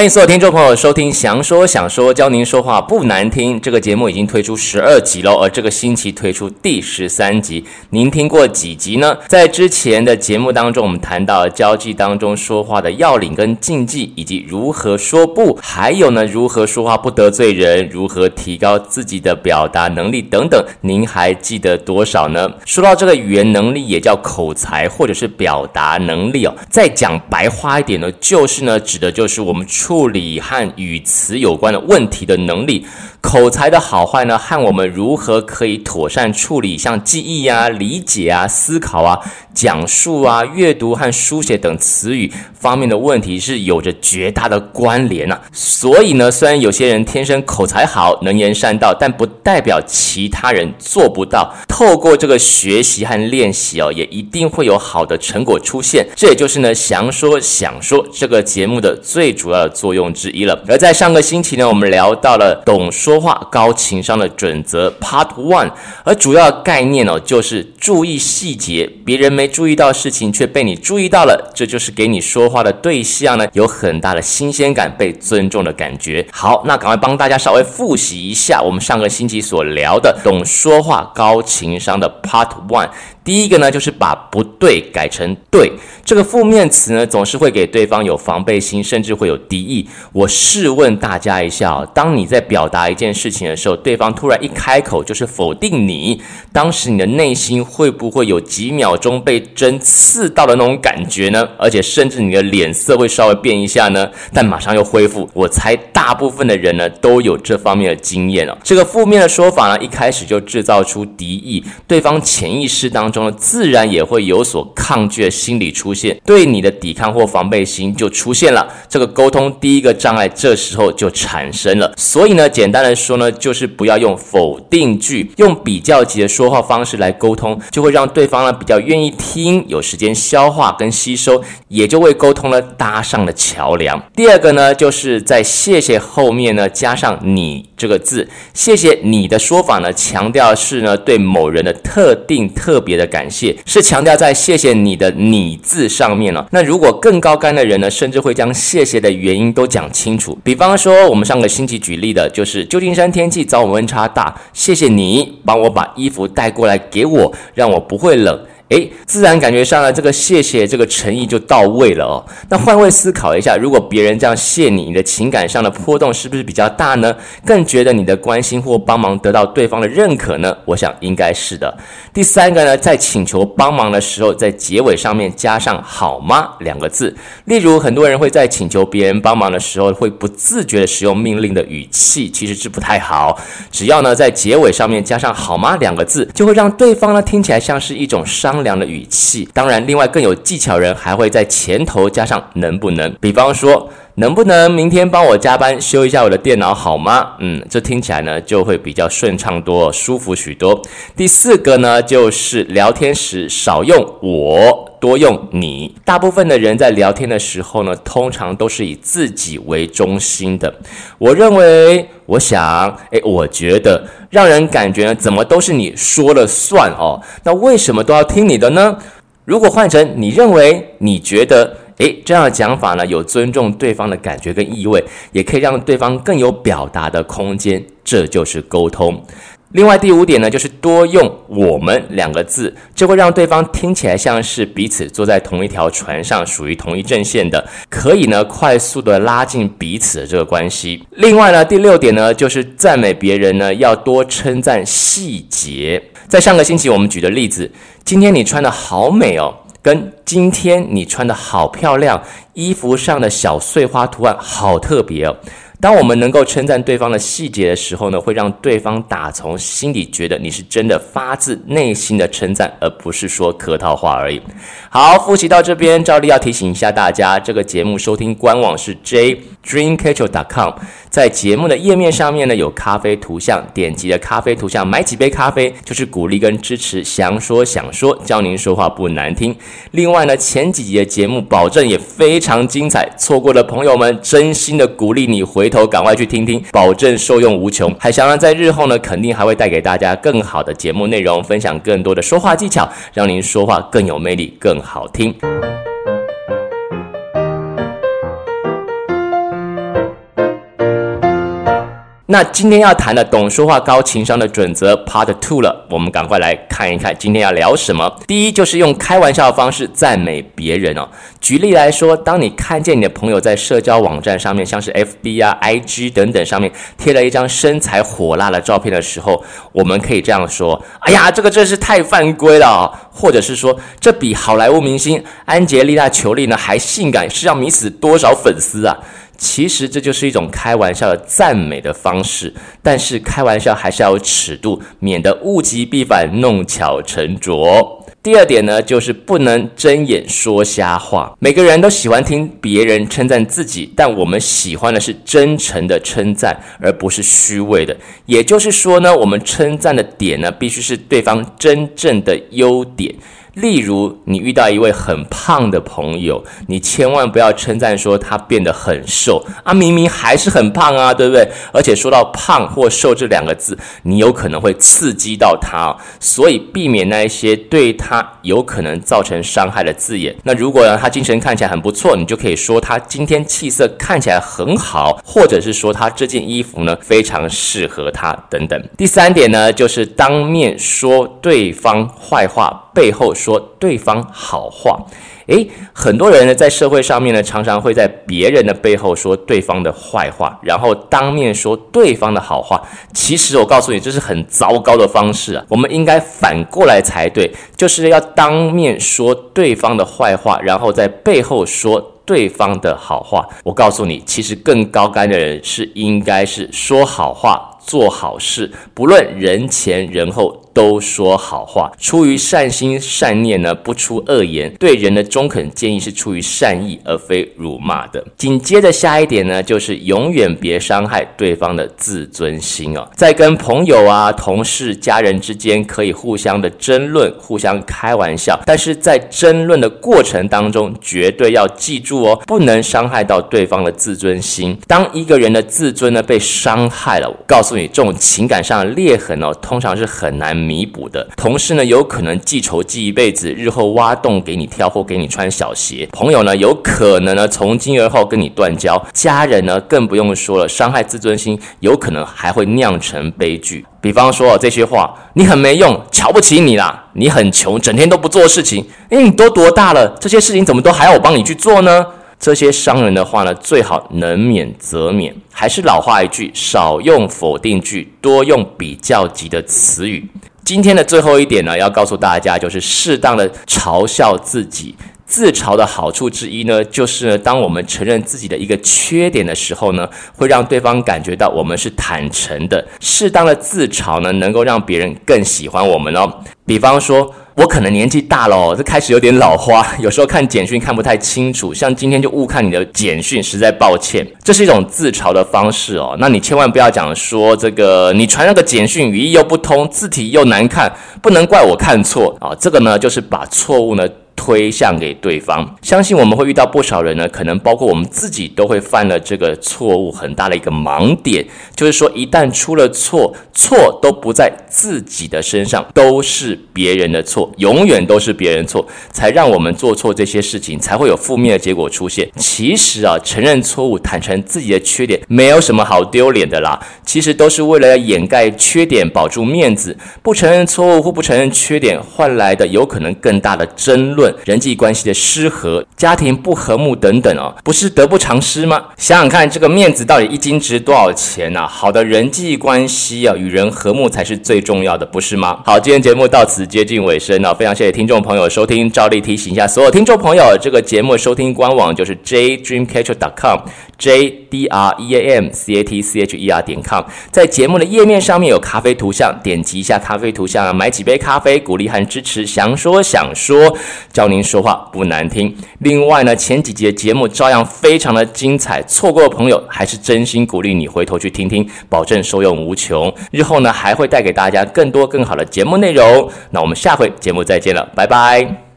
欢迎所有听众朋友收听《祥说想说教您说话不难听》这个节目已经推出十二集了，而这个星期推出第十三集。您听过几集呢？在之前的节目当中，我们谈到了交际当中说话的要领跟禁忌，以及如何说不，还有呢，如何说话不得罪人，如何提高自己的表达能力等等。您还记得多少呢？说到这个语言能力，也叫口才或者是表达能力哦。再讲白话一点呢，就是呢，指的就是我们。处理和语词有关的问题的能力。口才的好坏呢，和我们如何可以妥善处理像记忆啊、理解啊、思考啊、讲述啊、阅读和书写等词语方面的问题是有着绝大的关联啊。所以呢，虽然有些人天生口才好、能言善道，但不代表其他人做不到。透过这个学习和练习哦，也一定会有好的成果出现。这也就是呢，祥说想说这个节目的最主要的作用之一了。而在上个星期呢，我们聊到了懂说。话高情商的准则 Part One，而主要概念哦，就是注意细节，别人没注意到事情却被你注意到了，这就是给你说话的对象呢，有很大的新鲜感，被尊重的感觉。好，那赶快帮大家稍微复习一下我们上个星期所聊的懂说话高情商的 Part One。第一个呢，就是把不对改成对。这个负面词呢，总是会给对方有防备心，甚至会有敌意。我试问大家一下哦，当你在表达一件事情的时候，对方突然一开口就是否定你，当时你的内心会不会有几秒钟被针刺到的那种感觉呢？而且甚至你的脸色会稍微变一下呢？但马上又恢复。我猜大部分的人呢，都有这方面的经验哦。这个负面的说法呢，一开始就制造出敌意，对方潜意识当中自然也会有所抗拒的心理出现，对你的抵抗或防备心就出现了。这个沟通第一个障碍这时候就产生了。所以呢，简单的说呢，就是不要用否定句，用比较级的说话方式来沟通，就会让对方呢比较愿意听，有时间消化跟吸收，也就为沟通呢搭上了桥梁。第二个呢，就是在谢谢后面呢加上你这个字，谢谢你的说法呢，强调是呢对某人的特定特别的。感谢是强调在谢谢你的你字上面了。那如果更高干的人呢，甚至会将谢谢的原因都讲清楚。比方说，我们上个星期举例的就是旧金山天气早晚温差大，谢谢你帮我把衣服带过来给我，让我不会冷。诶，自然感觉上呢，这个谢谢这个诚意就到位了哦。那换位思考一下，如果别人这样谢你，你的情感上的波动是不是比较大呢？更觉得你的关心或帮忙得到对方的认可呢？我想应该是的。第三个呢，在请求帮忙的时候，在结尾上面加上“好吗”两个字。例如，很多人会在请求别人帮忙的时候，会不自觉的使用命令的语气，其实是不太好。只要呢，在结尾上面加上“好吗”两个字，就会让对方呢听起来像是一种商。凉的语气，当然，另外更有技巧人还会在前头加上能不能，比方说，能不能明天帮我加班修一下我的电脑好吗？嗯，这听起来呢就会比较顺畅多，舒服许多。第四个呢，就是聊天时少用我，多用你。大部分的人在聊天的时候呢，通常都是以自己为中心的。我认为，我想，诶，我觉得，让人感觉呢，怎么都是你说了算哦。那为什么都要听你的呢？如果换成你认为，你觉得。诶，这样的讲法呢，有尊重对方的感觉跟意味，也可以让对方更有表达的空间，这就是沟通。另外第五点呢，就是多用“我们”两个字，这会让对方听起来像是彼此坐在同一条船上，属于同一阵线的，可以呢快速的拉近彼此的这个关系。另外呢，第六点呢，就是赞美别人呢，要多称赞细节。在上个星期我们举的例子，今天你穿得好美哦。跟今天你穿的好漂亮，衣服上的小碎花图案好特别哦。当我们能够称赞对方的细节的时候呢，会让对方打从心里觉得你是真的发自内心的称赞，而不是说客套话而已。好，复习到这边，照例要提醒一下大家，这个节目收听官网是 jdreamcatcher.com，在节目的页面上面呢有咖啡图像，点击的咖啡图像买几杯咖啡，就是鼓励跟支持。想说想说，教您说话不难听。另外呢，前几集的节目保证也非常精彩，错过的朋友们，真心的鼓励你回。头赶快去听听，保证受用无穷。海翔呢，在日后呢，肯定还会带给大家更好的节目内容，分享更多的说话技巧，让您说话更有魅力，更好听。那今天要谈的懂说话高情商的准则 Part Two 了，我们赶快来看一看今天要聊什么。第一就是用开玩笑的方式赞美别人哦。举例来说，当你看见你的朋友在社交网站上面，像是 FB 啊、IG 等等上面贴了一张身材火辣的照片的时候，我们可以这样说：“哎呀，这个真是太犯规了哦。”或者是说：“这比好莱坞明星安杰丽娜·裘丽呢还性感，是要迷死多少粉丝啊？”其实这就是一种开玩笑的赞美的方式，但是开玩笑还是要有尺度，免得物极必反，弄巧成拙。第二点呢，就是不能睁眼说瞎话。每个人都喜欢听别人称赞自己，但我们喜欢的是真诚的称赞，而不是虚伪的。也就是说呢，我们称赞的点呢，必须是对方真正的优点。例如，你遇到一位很胖的朋友，你千万不要称赞说他变得很瘦啊，明明还是很胖啊，对不对？而且说到胖或瘦这两个字，你有可能会刺激到他，所以避免那一些对他有可能造成伤害的字眼。那如果呢，他精神看起来很不错，你就可以说他今天气色看起来很好，或者是说他这件衣服呢非常适合他等等。第三点呢，就是当面说对方坏话。背后说对方好话，诶，很多人呢在社会上面呢，常常会在别人的背后说对方的坏话，然后当面说对方的好话。其实我告诉你，这是很糟糕的方式啊！我们应该反过来才对，就是要当面说对方的坏话，然后在背后说对方的好话。我告诉你，其实更高干的人是应该是说好话，做好事，不论人前人后。都说好话，出于善心善念呢，不出恶言。对人的中肯建议是出于善意，而非辱骂的。紧接着下一点呢，就是永远别伤害对方的自尊心哦。在跟朋友啊、同事、家人之间，可以互相的争论、互相开玩笑，但是在争论的过程当中，绝对要记住哦，不能伤害到对方的自尊心。当一个人的自尊呢被伤害了，我告诉你，这种情感上的裂痕哦，通常是很难。弥补的同事呢，有可能记仇记一辈子，日后挖洞给你跳或给你穿小鞋。朋友呢，有可能呢从今而后跟你断交。家人呢，更不用说了，伤害自尊心，有可能还会酿成悲剧。比方说这些话，你很没用，瞧不起你啦，你很穷，整天都不做事情。诶，你都多大了，这些事情怎么都还要我帮你去做呢？这些伤人的话呢，最好能免则免。还是老话一句，少用否定句，多用比较级的词语。今天的最后一点呢，要告诉大家，就是适当的嘲笑自己。自嘲的好处之一呢，就是，当我们承认自己的一个缺点的时候呢，会让对方感觉到我们是坦诚的。适当的自嘲呢，能够让别人更喜欢我们哦。比方说。我可能年纪大了哦，这开始有点老花，有时候看简讯看不太清楚，像今天就误看你的简讯，实在抱歉。这是一种自嘲的方式哦，那你千万不要讲说这个你传那个简讯语义又不通，字体又难看，不能怪我看错啊，这个呢就是把错误呢。推向给对方，相信我们会遇到不少人呢，可能包括我们自己都会犯了这个错误，很大的一个盲点，就是说一旦出了错，错都不在自己的身上，都是别人的错，永远都是别人错，才让我们做错这些事情，才会有负面的结果出现。其实啊，承认错误，坦诚自己的缺点，没有什么好丢脸的啦，其实都是为了要掩盖缺点，保住面子。不承认错误或不承认缺点，换来的有可能更大的争论。人际关系的失和、家庭不和睦等等哦，不是得不偿失吗？想想看，这个面子到底一斤值多少钱呢？好的人际关系啊，与人和睦才是最重要的，不是吗？好，今天节目到此接近尾声了，非常谢谢听众朋友收听。照例提醒一下所有听众朋友，这个节目收听官网就是 jdreamcatcher.com，j d r e a m c a t c h e r 点 com，在节目的页面上面有咖啡图像，点击一下咖啡图像，买几杯咖啡，鼓励和支持。想说想说。教您说话不难听。另外呢，前几节节目照样非常的精彩，错过的朋友还是真心鼓励你回头去听听，保证受用无穷。日后呢，还会带给大家更多更好的节目内容。那我们下回节目再见了，拜拜。